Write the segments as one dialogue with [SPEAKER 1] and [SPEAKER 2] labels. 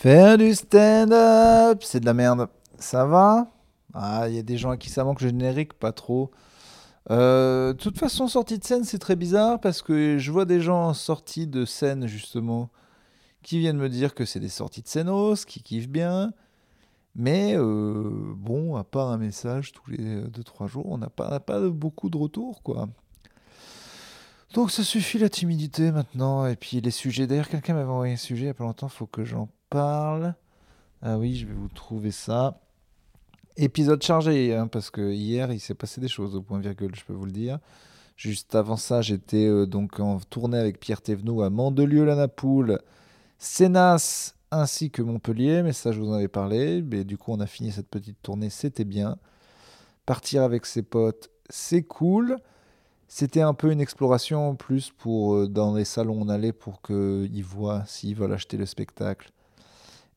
[SPEAKER 1] Faire du stand-up, c'est de la merde. Ça va? Ah, il y a des gens à qui ça manque le générique, pas trop. Euh, de toute façon, sortie de scène, c'est très bizarre parce que je vois des gens sortis de scène, justement, qui viennent me dire que c'est des sorties de scénos, qui kiffent bien. Mais euh, bon, à part un message tous les 2-3 jours, on n'a pas, pas beaucoup de retours, quoi. Donc ça suffit la timidité maintenant. Et puis les sujets. D'ailleurs, quelqu'un m'avait envoyé un sujet il n'y a pas longtemps, faut que j'en parle. Ah oui, je vais vous trouver ça. Épisode chargé, hein, parce que hier, il s'est passé des choses au point virgule, je peux vous le dire. Juste avant ça, j'étais euh, donc en tournée avec Pierre Thévenot à Mandelieu-la-Napoule, Sénas ainsi que Montpellier, mais ça je vous en avais parlé. Mais du coup, on a fini cette petite tournée, c'était bien. Partir avec ses potes, c'est cool. C'était un peu une exploration en plus pour euh, dans les salons on allait pour qu'ils voient s'ils veulent acheter le spectacle.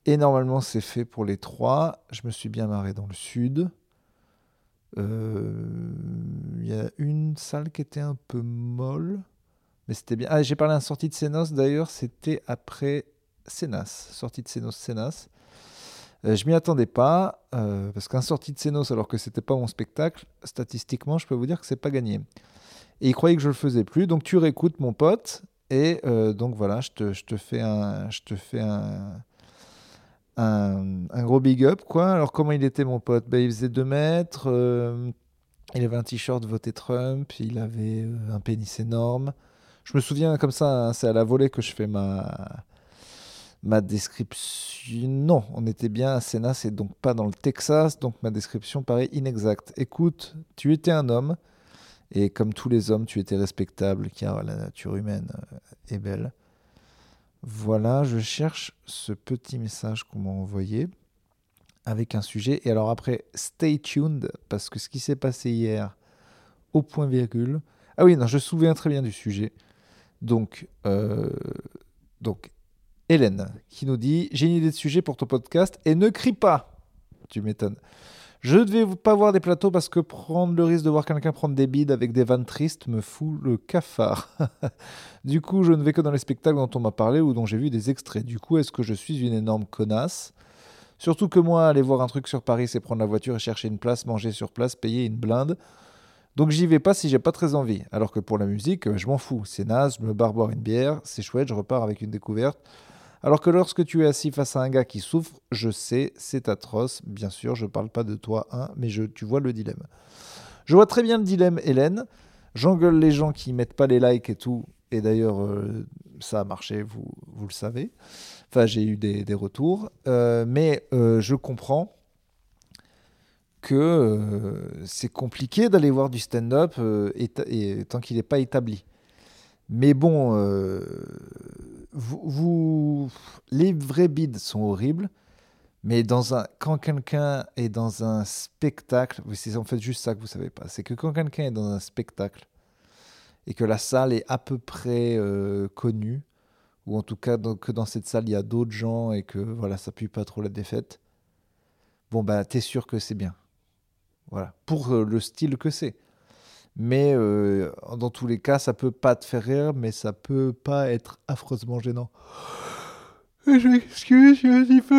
[SPEAKER 1] Et normalement, c'est fait pour les trois. Je me suis bien marré dans le sud. Euh, il y a une salle qui était un peu molle, mais c'était bien. Ah, j'ai parlé d'un sortie de Sénos d'ailleurs, c'était après Sénas, sortie de Sénos Sénas. Euh, je m'y attendais pas, parce qu'un sortie de Sénos, alors que c'était pas mon spectacle, statistiquement, je peux vous dire que c'est pas gagné. Et il croyait que je le faisais plus. Donc tu réécoutes mon pote. Et euh, donc voilà, je te, je te, fais un, je te fais un, un, gros big up. quoi. Alors comment il était mon pote? Ben, Il faisait 2 mètres. Euh, il avait un t-shirt voté Trump. Il avait euh, un pénis énorme. Je me souviens comme ça, hein, c'est à la volée que je fais ma, ma description. Non, on était bien à Sénat, c'est donc pas dans le Texas, donc ma description paraît inexacte. Écoute, tu étais un homme et comme tous les hommes, tu étais respectable, car la nature humaine euh, est belle. Voilà, je cherche ce petit message qu'on m'a envoyé avec un sujet. Et alors après, stay tuned, parce que ce qui s'est passé hier, au point virgule. Ah oui, non, je me souviens très bien du sujet. Donc, euh, donc Hélène qui nous dit J'ai une idée de sujet pour ton podcast et ne crie pas. Tu m'étonnes. Je ne vais pas voir des plateaux parce que prendre le risque de voir quelqu'un prendre des bides avec des vannes tristes me fout le cafard. du coup, je ne vais que dans les spectacles dont on m'a parlé ou dont j'ai vu des extraits. Du coup, est-ce que je suis une énorme connasse? Surtout que moi, aller voir un truc sur Paris, c'est prendre la voiture et chercher une place, manger sur place, payer une blinde. Donc j'y vais pas si j'ai pas très envie. Alors que pour la musique, je m'en fous. C'est naze, je me barre boire une bière, c'est chouette, je repars avec une découverte. Alors que lorsque tu es assis face à un gars qui souffre, je sais, c'est atroce. Bien sûr, je ne parle pas de toi, hein, mais je, tu vois le dilemme. Je vois très bien le dilemme, Hélène. J'engueule les gens qui mettent pas les likes et tout. Et d'ailleurs, euh, ça a marché, vous, vous le savez. Enfin, j'ai eu des, retours. Euh, mais euh, je comprends que c'est compliqué d'aller voir du stand-up tant qu'il n'est pas établi. Mais bon, vous, les vrais bids sont horribles, mais dans un, quand quelqu'un est dans un spectacle, c'est en fait juste ça que vous savez pas, c'est que quand quelqu'un est dans un spectacle et que la salle est à peu près euh, connue, ou en tout cas que dans cette salle il y a d'autres gens et que voilà ça pue pas trop la défaite, bon bah t'es sûr que c'est bien. Voilà, pour euh, le style que c'est. Mais euh, dans tous les cas, ça peut pas te faire rire, mais ça peut pas être affreusement gênant. Je m'excuse, je suis peu.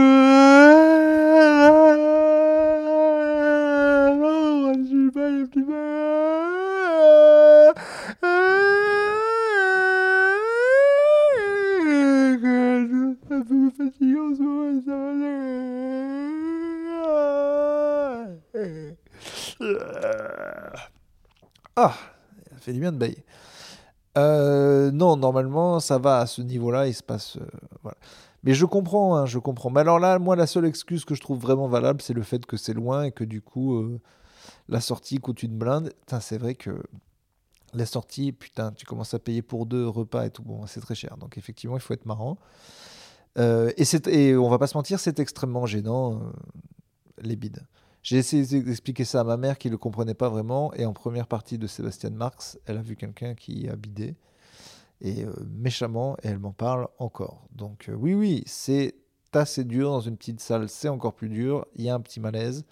[SPEAKER 1] Non, je suis pas petit. Un peu fatigué en ce moment, ça va. Ah, ça fait du bien de bailler. Euh, non, normalement, ça va à ce niveau-là, il se passe. Euh. Mais je comprends, hein, je comprends. Mais alors là, moi, la seule excuse que je trouve vraiment valable, c'est le fait que c'est loin et que du coup, euh, la sortie coûte une blinde. C'est vrai que la sortie, putain, tu commences à payer pour deux repas et tout, bon, c'est très cher. Donc effectivement, il faut être marrant. et, et on va pas se mentir, c'est extrêmement gênant, les bides. J'ai essayé d'expliquer ça à ma mère qui ne le comprenait pas vraiment. Et en première partie de Sébastien Marx, elle a vu quelqu'un qui a bidé. Et euh, méchamment, et elle m'en parle encore. Donc euh, oui, oui, c'est assez dur dans une petite salle, c'est encore plus dur. Il y a un petit malaise.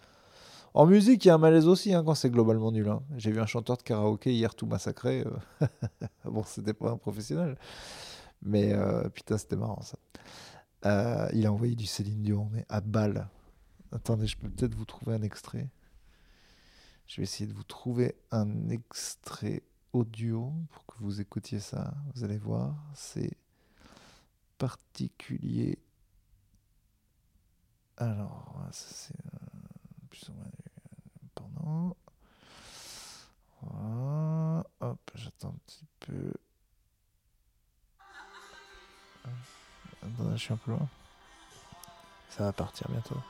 [SPEAKER 1] En musique, il y a un malaise aussi hein, quand c'est globalement nul. Hein. J'ai vu un chanteur de karaoké hier tout massacré. Euh. bon, c'était pas un professionnel. Mais putain, c'était marrant ça. Euh, il a envoyé du Céline Dion, mais à balle. Attendez, je peux peut-être vous trouver un extrait. Je vais essayer de vous trouver un extrait audio pour que vous écoutiez ça. Vous allez voir, c'est particulier. Alors, c'est euh, plus ou moins pendant. Hop, j'attends un petit peu. Attendez, je suis un peu loin. Ça va partir bientôt.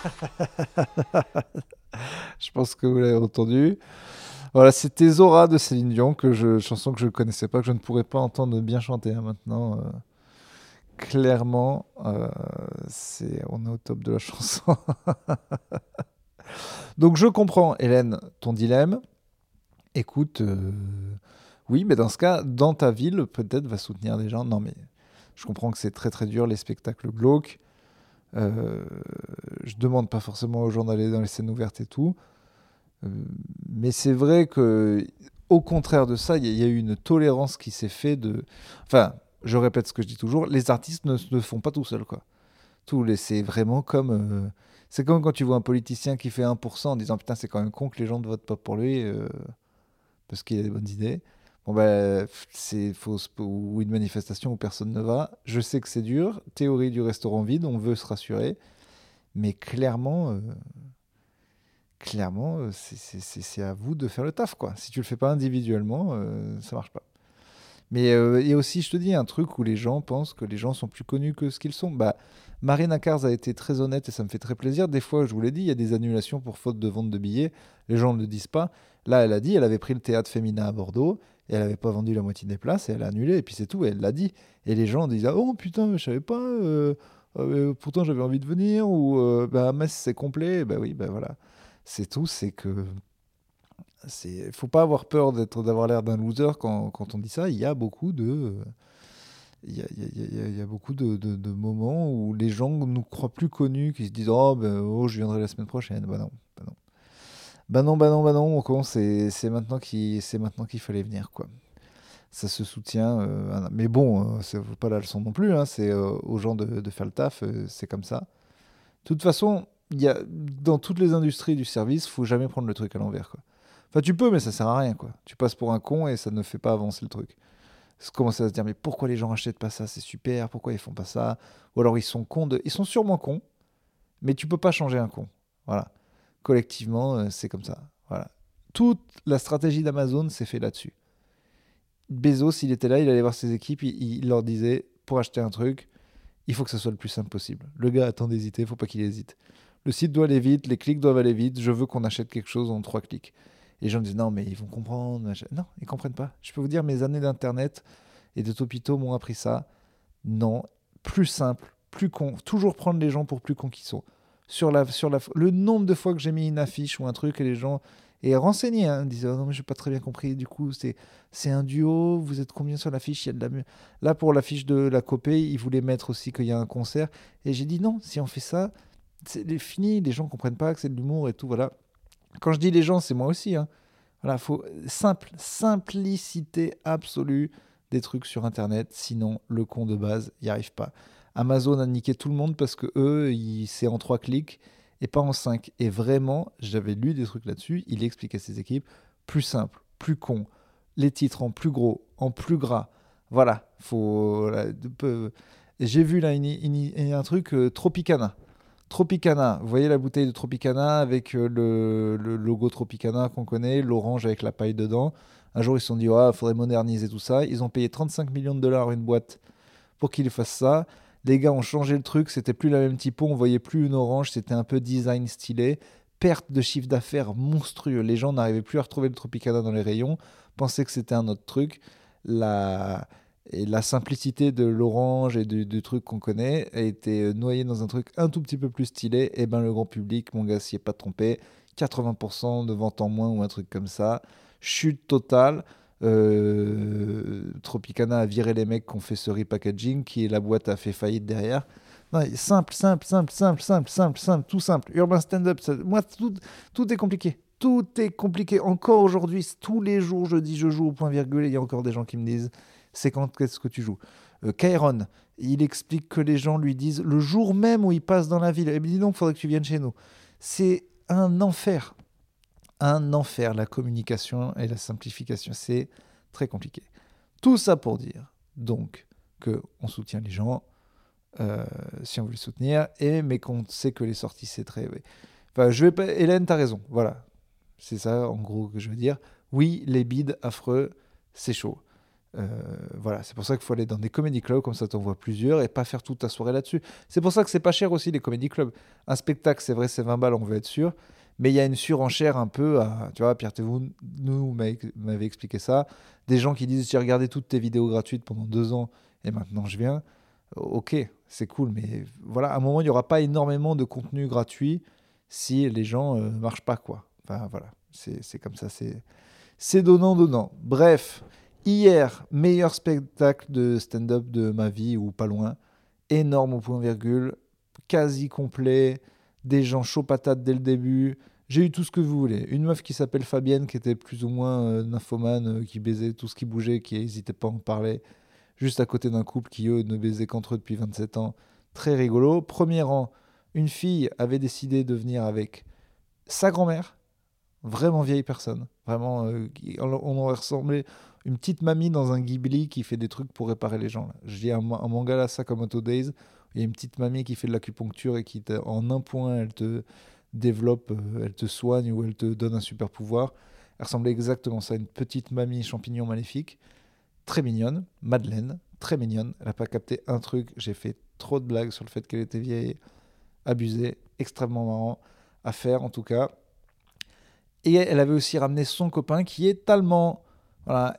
[SPEAKER 1] je pense que vous l'avez entendu. Voilà, c'était Zora de Céline Dion, que je, chanson que je ne connaissais pas, que je ne pourrais pas entendre bien chanter hein, maintenant. Euh, clairement, euh, c'est, on est au top de la chanson. Donc je comprends, Hélène, ton dilemme. Écoute, euh, oui, mais dans ce cas, dans ta ville, peut-être va soutenir des gens. Non, mais je comprends que c'est très très dur, les spectacles glauques. Euh, je demande pas forcément aux gens d'aller dans les scènes ouvertes et tout. Euh, mais c'est vrai que, au contraire de ça, il y, a eu une tolérance qui s'est faite de. Enfin, je répète ce que je dis toujours, les artistes ne se font pas tout seuls, quoi. Tout c'est vraiment comme. Euh, c'est comme quand tu vois un politicien qui fait 1% en disant putain, c'est quand même con que les gens ne votent pas pour lui parce qu'il a des bonnes idées. Ben, c'est fausse ou une manifestation où personne ne va. Je sais que c'est dur. Théorie du restaurant vide, on veut se rassurer. Mais clairement, euh, clairement, euh, c'est à vous de faire le taf, quoi. Si tu le fais pas individuellement, euh, ça marche pas. Mais y a aussi, je te dis, un truc où les gens pensent que les gens sont plus connus que ce qu'ils sont. Bah, Marina Kars a été très honnête et ça me fait très plaisir. Des fois, je vous l'ai dit, il y a des annulations pour faute de vente de billets. Les gens ne le disent pas. Là, elle a dit, elle avait pris le théâtre féminin à Bordeaux et elle n'avait pas vendu la moitié des places et elle a annulé et puis c'est tout. elle l'a dit. Et les gens disent, oh putain, je savais pas. Euh, pourtant j'avais envie de venir, ou euh, bah, Metz c'est complet, bah oui, bah voilà. C'est tout, c'est que. Il faut pas avoir peur d'être d'avoir l'air d'un loser quand, quand, on dit ça. Il y a beaucoup de. Il y a, il y a, beaucoup de, de, moments où les gens nous croient plus connus, qui se disent Oh, ben, oh je viendrai la semaine prochaine. Bah non, bah non. Bah non, bah non, bah non, c'est maintenant qu'il fallait venir, quoi ça se soutient. Euh, mais bon, euh, c'est pas la leçon non plus. Hein, c'est euh, aux gens de, faire le taf, c'est comme ça. De toute façon, y a, dans toutes les industries du service, faut jamais prendre le truc à l'envers. Quoi. Enfin, tu peux, mais ça sert à rien. Quoi. Tu passes pour un con et ça ne fait pas avancer le truc. Commencer à se dire, mais pourquoi les gens achètent pas ça C'est super, pourquoi ils font pas ça? Ou alors ils sont cons de... Ils sont sûrement cons, mais tu peux pas changer un con. Voilà. Collectivement, c'est comme ça. Voilà. Toute la stratégie d'Amazon s'est fait là-dessus. Bezos, il était là, il allait voir ses équipes, il, leur disait pour acheter un truc, il faut que ce soit le plus simple possible. Le gars attend d'hésiter, il faut pas qu'il hésite. Le site doit aller vite, les clics doivent aller vite, je veux qu'on achète quelque chose en trois clics. Et les gens disent non, mais ils vont comprendre. Non, ils comprennent pas. Je peux vous dire, mes années d'internet et de Topito m'ont appris ça. Non, plus simple, plus con. Toujours prendre les gens pour plus cons qu'ils sont. Sur la, sur la, le nombre de fois que j'ai mis une affiche ou un truc et les gens et renseigner. Hein, disait oh non mais j'ai pas très bien compris. Du coup c'est c'est un duo. Vous êtes combien sur l'affiche? Il y a de la là pour l'affiche de la copée, ils voulaient mettre aussi qu'il y a un concert. Et j'ai dit non. Si on fait ça, c'est fini. Les gens comprennent pas que c'est de l'humour et tout. Voilà. Quand je dis les gens, c'est moi aussi. Hein. Voilà, faut simple, simplicité absolue des trucs sur Internet. Sinon, le con de base, n'y arrive pas. Amazon a niqué tout le monde parce que eux, c'est en trois clics et pas en 5. Et vraiment, j'avais lu des trucs là-dessus, il expliquait ses équipes plus simple, plus con, les titres en plus gros, en plus gras. Voilà, faut. J'ai vu là un truc euh, Tropicana. Tropicana, vous voyez la bouteille de Tropicana avec euh, le, logo Tropicana qu'on connaît, l'orange avec la paille dedans. Un jour, ils se sont dit, il ah, faudrait moderniser tout ça. Ils ont payé 35 millions de dollars une boîte pour qu'ils fassent ça. Les gars ont changé le truc, c'était plus la même typo, on voyait plus une orange, c'était un peu design stylé. Perte de chiffre d'affaires monstrueux. Les gens n'arrivaient plus à retrouver le Tropicana dans les rayons, pensaient que c'était un autre truc. La, et la simplicité de l'orange et du, truc qu'on connaît a été noyée dans un truc un tout petit peu plus stylé. Et eh ben le grand public, mon gars, s'y est pas trompé. 80% de vente en moins ou un truc comme ça. Chute totale. Euh, Tropicana a viré les mecs qui ont fait ce repackaging, qui la boîte a fait faillite derrière. Simple, simple, simple, simple, simple, simple, simple, tout simple. Urban stand-up, moi, tout, tout est compliqué. Tout est compliqué. Encore aujourd'hui, tous les jours, je dis je joue au point virgule et il y a encore des gens qui me disent c'est quand qu'est-ce que tu joues? Euh, Kairon, il explique que les gens lui disent le jour même où il passe dans la ville, eh dit donc, il faudrait que tu viennes chez nous. C'est un enfer. Un enfer, la communication et la simplification. C'est très compliqué. Tout ça pour dire, donc, qu'on soutient les gens, euh, si on veut les soutenir, et, mais qu'on sait que les sorties, c'est très... Enfin, je vais pas... Hélène, t'as raison, voilà. C'est ça, en gros, que je veux dire. Oui, les bides affreux, c'est chaud. Euh, voilà, c'est pour ça qu'il faut aller dans des comédie clubs, comme ça t'en vois plusieurs, et pas faire toute ta soirée là-dessus. C'est pour ça que c'est pas cher aussi les comédie clubs. Un spectacle, c'est vrai, c'est 20 balles, on veut être sûr, mais il y a une surenchère un peu à, tu vois, Pierre vous nous m'avez expliqué ça, des gens qui disent j'ai regardé toutes tes vidéos gratuites pendant deux ans et maintenant je viens. Ok, c'est cool, mais voilà, à un moment il n'y aura pas énormément de contenu gratuit si les gens ne euh, marchent pas quoi. Enfin voilà, c'est comme ça, c'est donnant donnant. Bref. Hier, meilleur spectacle de stand-up de ma vie, ou pas loin. Énorme au point virgule, quasi complet, des gens chauds patates dès le début. J'ai eu tout ce que vous voulez. Une meuf qui s'appelle Fabienne, qui était plus ou moins euh, nymphomane, euh, qui baisait tout ce qui bougeait, qui n'hésitait pas à en parler. Juste à côté d'un couple qui, eux, ne baisait qu'entre eux depuis 27 ans. Très rigolo. Premier rang, une fille avait décidé de venir avec sa grand-mère, vraiment vieille personne. Vraiment, euh, on aurait ressemblé une petite mamie dans un Ghibli qui fait des trucs pour réparer les gens. Là. Je dis un, un manga là, ça comme Auto Days. Il y a une petite mamie qui fait de l'acupuncture et qui, en un point, elle te développe, euh, elle te soigne ou elle te donne un super pouvoir. Elle ressemblait exactement à ça, une petite mamie champignon maléfique. Très mignonne, Madeleine, très mignonne. Elle n'a pas capté un truc. J'ai fait trop de blagues sur le fait qu'elle était vieille, abusée, extrêmement marrant à faire en tout cas. Et elle avait aussi ramené son copain qui est allemand.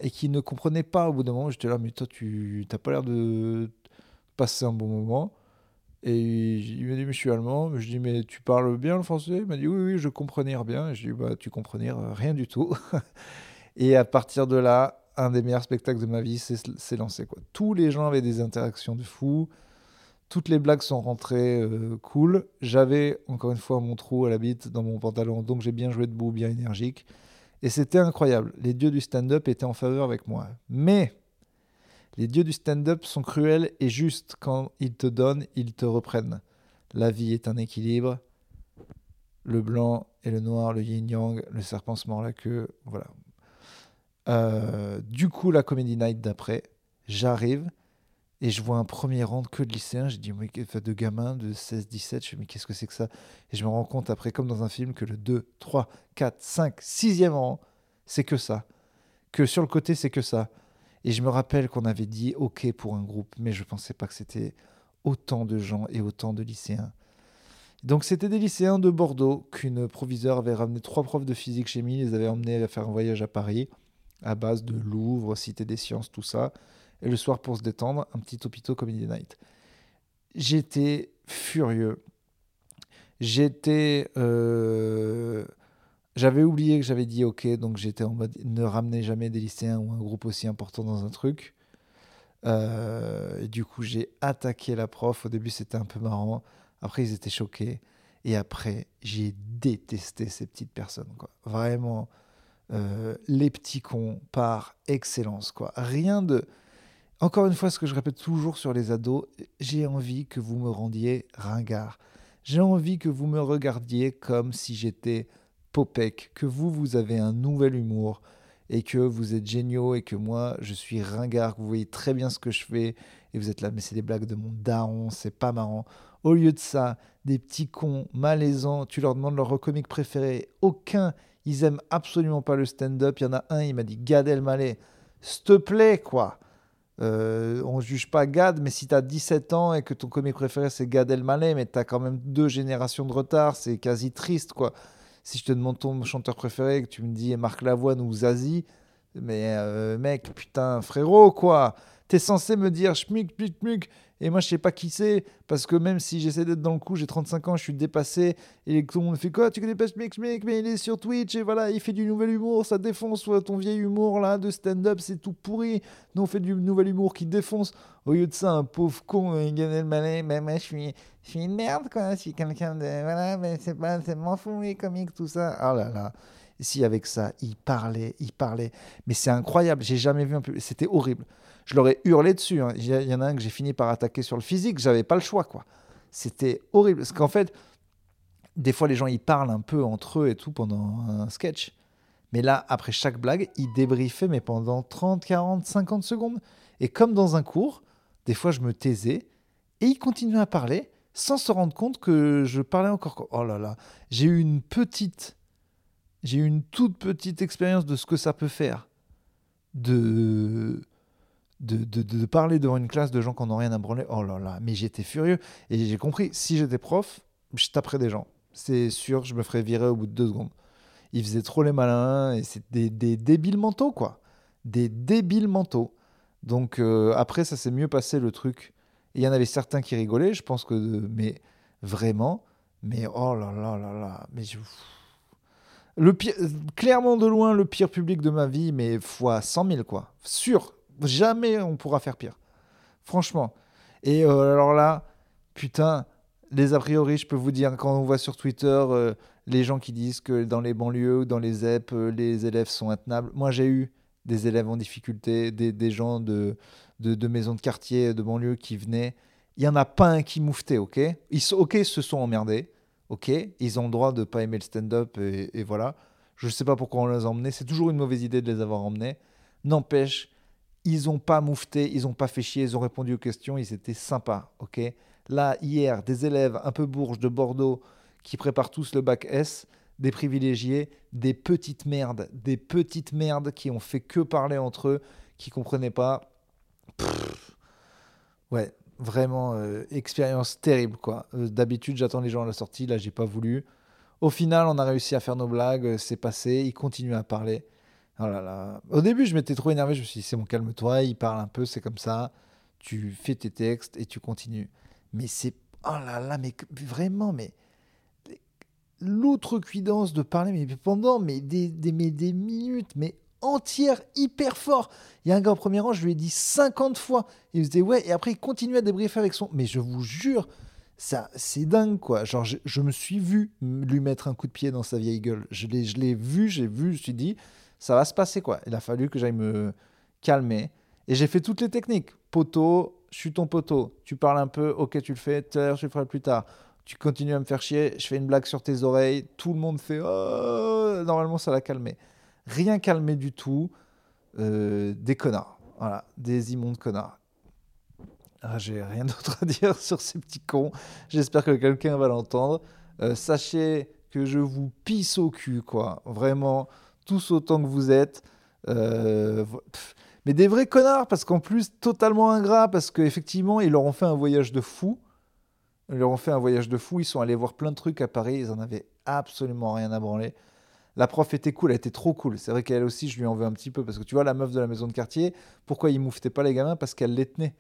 [SPEAKER 1] Et qui ne comprenait pas au bout d'un moment. J'étais là, mais toi, tu n'as pas l'air de passer un bon moment. Et il m'a dit, mais je suis allemand. Je dis, mais tu parles bien le français? Il m'a dit, oui, oui, je comprenais bien. Et je dis, bah, tu comprenais rien du tout. et à partir de là, un des meilleurs spectacles de ma vie s'est lancé. Quoi. Tous les gens avaient des interactions de fou. Toutes les blagues sont rentrées euh, cool. J'avais encore une fois mon trou à la bite dans mon pantalon, donc j'ai bien joué debout, bien énergique. Et c'était incroyable. Les dieux du stand-up étaient en faveur avec moi. Mais les dieux du stand-up sont cruels et justes. Quand ils te donnent, ils te reprennent. La vie est un équilibre. Le blanc et le noir, le yin-yang, le serpent se mord la queue. Voilà. Euh, du coup, la Comedy Night d'après, j'arrive et je vois un premier rang que de lycéens. Je dis, mais, de gamins de 16, 17. Je dis, mais qu'est-ce que c'est que ça? Et je me rends compte après, comme dans un film, que le 2, 3, 4, 5, 6e rang, c'est que ça. Que sur le côté, c'est que ça. Et je me rappelle qu'on avait dit OK pour un groupe, mais je ne pensais pas que c'était autant de gens et autant de lycéens. Donc c'était des lycéens de Bordeaux qu'une proviseure avait ramené trois profs de physique chimie, les avait emmenés à faire un voyage à Paris à base de Louvre, Cité des Sciences, tout ça et le soir pour se détendre, un petit hôpital Comedy Night. J'étais furieux. J'étais. Euh, j'avais oublié que j'avais dit OK, donc j'étais en mode ne ramenez jamais des lycéens ou un groupe aussi important dans un truc. Euh, du coup, j'ai attaqué la prof. Au début, c'était un peu marrant. Après, ils étaient choqués. Et après, j'ai détesté ces petites personnes. Quoi. Vraiment, euh, les petits cons par excellence. Quoi. Rien de. Encore une fois, ce que je répète toujours sur les ados, j'ai envie que vous me rendiez ringard. J'ai envie que vous me regardiez comme si j'étais Popek, que vous, vous avez un nouvel humour et que vous êtes géniaux et que moi, je suis ringard, que vous voyez très bien ce que je fais et vous êtes là, mais c'est des blagues de mon daron, c'est pas marrant. Au lieu de ça, des petits cons malaisants, tu leur demandes leur comique préféré, aucun, ils aiment absolument pas le stand-up. Il y en a un, il m'a dit Gad Elmaleh, s'il te plaît, quoi. Euh, on juge pas Gad, mais si tu as 17 ans et que ton comique préféré c'est Gad Elmaleh, mais tu as quand même deux générations de retard, c'est quasi triste quoi. Si je te demande ton chanteur préféré, que tu me dis Marc Lavoine ou Zazie, mais euh, mec, putain, frérot quoi, T'es censé me dire schmuck, schmuck, schmuck. Et moi, je sais pas qui c'est. Parce que même si j'essaie d'être dans le coup, j'ai 35 ans, je suis dépassé. Et tout le monde fait quoi Tu connais pas schmuck Mais il est sur Twitch et voilà, il fait du nouvel humour. Ça défonce ton vieil humour là de stand-up. C'est tout pourri. Nous, on fait du nouvel humour qui défonce. Au lieu de ça, un pauvre con, le malin. Mais moi, je suis, je suis une merde, quoi. Je suis quelqu'un de. Voilà, mais c'est pas. C'est m'en fous, les comiques, tout ça. Oh là là si avec ça, il parlait, il parlait. Mais c'est incroyable, j'ai jamais vu un peu. C'était horrible. Je leur ai hurlé dessus. Hein. Il y en a un que j'ai fini par attaquer sur le physique, j'avais pas le choix, quoi. C'était horrible. Parce qu'en fait, des fois, les gens, ils parlent un peu entre eux et tout pendant un sketch. Mais là, après chaque blague, ils débriefaient, mais pendant 30, 40, 50 secondes. Et comme dans un cours, des fois, je me taisais et ils continuaient à parler sans se rendre compte que je parlais encore. Oh là là, j'ai eu une petite j'ai eu une toute petite expérience de ce que ça peut faire de, de, de, parler devant une classe de gens qui n'ont rien à branler. Oh là là, mais j'étais furieux. Et j'ai compris, si j'étais prof, je taperais des gens. C'est sûr, je me ferais virer au bout de deux secondes. Ils faisaient trop les malins et c'est des, des, débiles mentaux, quoi. Des débiles mentaux. Donc euh, après, ça s'est mieux passé le truc. Il y en avait certains qui rigolaient, je pense que. Mais vraiment. Mais oh là là là là. Mais je. Le pire, clairement de loin, le pire public de ma vie, mais fois 100 000, quoi. Sûr, jamais on pourra faire pire. Franchement. Et euh, alors là, putain, les a priori, je peux vous dire, quand on voit sur Twitter euh, les gens qui disent que dans les banlieues ou dans les ZEP, euh, les élèves sont intenables. Moi, j'ai eu des élèves en difficulté, des, gens de, de, maisons de quartier, de banlieue qui venaient. Il n'y en a pas un qui mouftait, ok? Ils ok, se sont emmerdés ok, ils ont le droit de ne pas aimer le stand-up et, voilà. Je ne sais pas pourquoi on les a emmenés. C'est toujours une mauvaise idée de les avoir emmenés. N'empêche, ils n'ont pas moufté, ils n'ont pas fait chier, ils ont répondu aux questions, ils étaient sympas, ok. Là, hier, des élèves un peu bourges de Bordeaux qui préparent tous le bac S, des privilégiés, des petites merdes, des petites merdes qui ont fait que parler entre eux, qui comprenaient pas. ouais, Vraiment, euh, expérience terrible, quoi. Euh, d'habitude, j'attends les gens à la sortie. Là, j'ai pas voulu. Au final, on a réussi à faire nos blagues. Euh, c'est passé. Ils continuent à parler. Oh là là. Au début, je m'étais trop énervé. Je me suis dit, c'est bon, calme-toi. Il parle un peu, c'est comme ça. Tu fais tes textes et tu continues. Mais c'est. Oh là là, mais vraiment, mais. L'outrecuidance de parler, mais pendant mais des, des, mais des minutes, mais entière, hyper fort. Il y a un gars au premier rang, je lui ai dit 50 fois. Il me disait ouais, et après il continue à débriefer avec son. Mais je vous jure, ça, c'est dingue quoi. Genre, je, me suis vu lui mettre un coup de pied dans sa vieille gueule. Je l'ai, je l'ai vu, j'ai vu, je me suis dit, ça va se passer quoi. Il a fallu que j'aille me calmer. Et j'ai fait toutes les techniques. Poteau, je suis ton poteau. Tu parles un peu, ok, tu le fais, tout je le ferai plus tard. Tu continues à me faire chier, je fais une blague sur tes oreilles, tout le monde fait oh, normalement ça l'a calmé rien calmé du tout. Euh, des connards. Voilà, des immondes connards. Ah, J'ai rien d'autre à dire sur ces petits cons. J'espère que quelqu'un va l'entendre. Euh, sachez que je vous pisse au cul, quoi. Vraiment, tous autant que vous êtes. Euh, mais des vrais connards, parce qu'en plus, totalement ingrats, parce qu'effectivement, ils leur ont fait un voyage de fou. Ils leur ont fait un voyage de fou. Ils sont allés voir plein de trucs à Paris. Ils en avaient absolument rien à branler. La prof était cool, elle était trop cool. C'est vrai qu'elle aussi, je lui en veux un petit peu parce que tu vois, la meuf de la maison de quartier, pourquoi il mouftait pas les gamins? Parce qu'elle les tenait.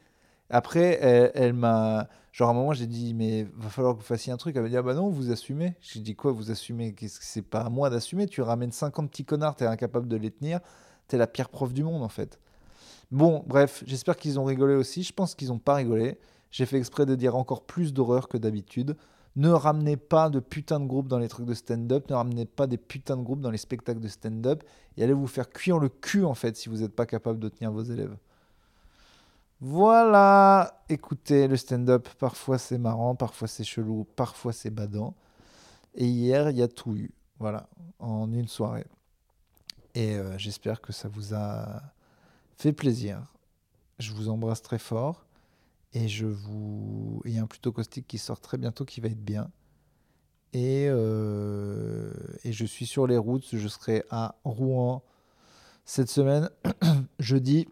[SPEAKER 1] Après, elle, m'a. Genre, à un moment, j'ai dit, mais va falloir que vous fassiez un truc. Elle m'a dit, ah bah non, vous assumez. J'ai dit, quoi, vous assumez? Qu'est-ce que c'est pas à moi d'assumer? Tu ramènes 50 petits connards, t'es incapable de les tenir. T'es la pire prof du monde, en fait. Bon, bref, j'espère qu'ils ont rigolé aussi. Je pense qu'ils n'ont pas rigolé. J'ai fait exprès de dire encore plus d'horreur que d'habitude. Ne ramenez pas de putain de groupe dans les trucs de stand-up, ne ramenez pas des putains de groupes dans les spectacles de stand-up et allez vous faire cuire le cul en fait si vous n'êtes pas capable de tenir vos élèves. Voilà, écoutez, le stand-up, parfois c'est marrant, parfois c'est chelou, parfois c'est badant. Et hier, il y a tout eu, voilà, en une soirée. Et euh, j'espère que ça vous a fait plaisir. Je vous embrasse très fort. Et je vous. Il y a un plutôt caustique qui sort très bientôt qui va être bien. Et, euh, et je suis sur les routes. Je serai à Rouen cette semaine, jeudi.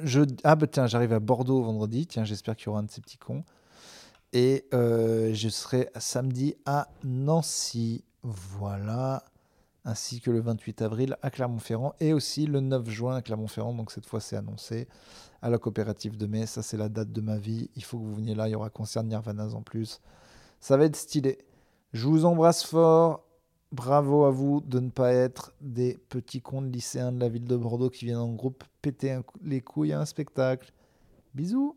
[SPEAKER 1] Je... Ah, bah tiens, j'arrive à Bordeaux vendredi. Tiens, j'espère qu'il y aura un de ces petits cons. Et euh, je serai samedi à Nancy. Voilà. Ainsi que le 28 avril à Clermont-Ferrand et aussi le 9 juin à Clermont-Ferrand. Donc cette fois c'est annoncé à la coopérative de mai. Ça c'est la date de ma vie. Il faut que vous veniez là. Il y aura concert Nirvana en plus. Ça va être stylé. Je vous embrasse fort. Bravo à vous de ne pas être des petits cons de lycéens de la ville de Bordeaux qui viennent en groupe péter les couilles à un spectacle. Bisous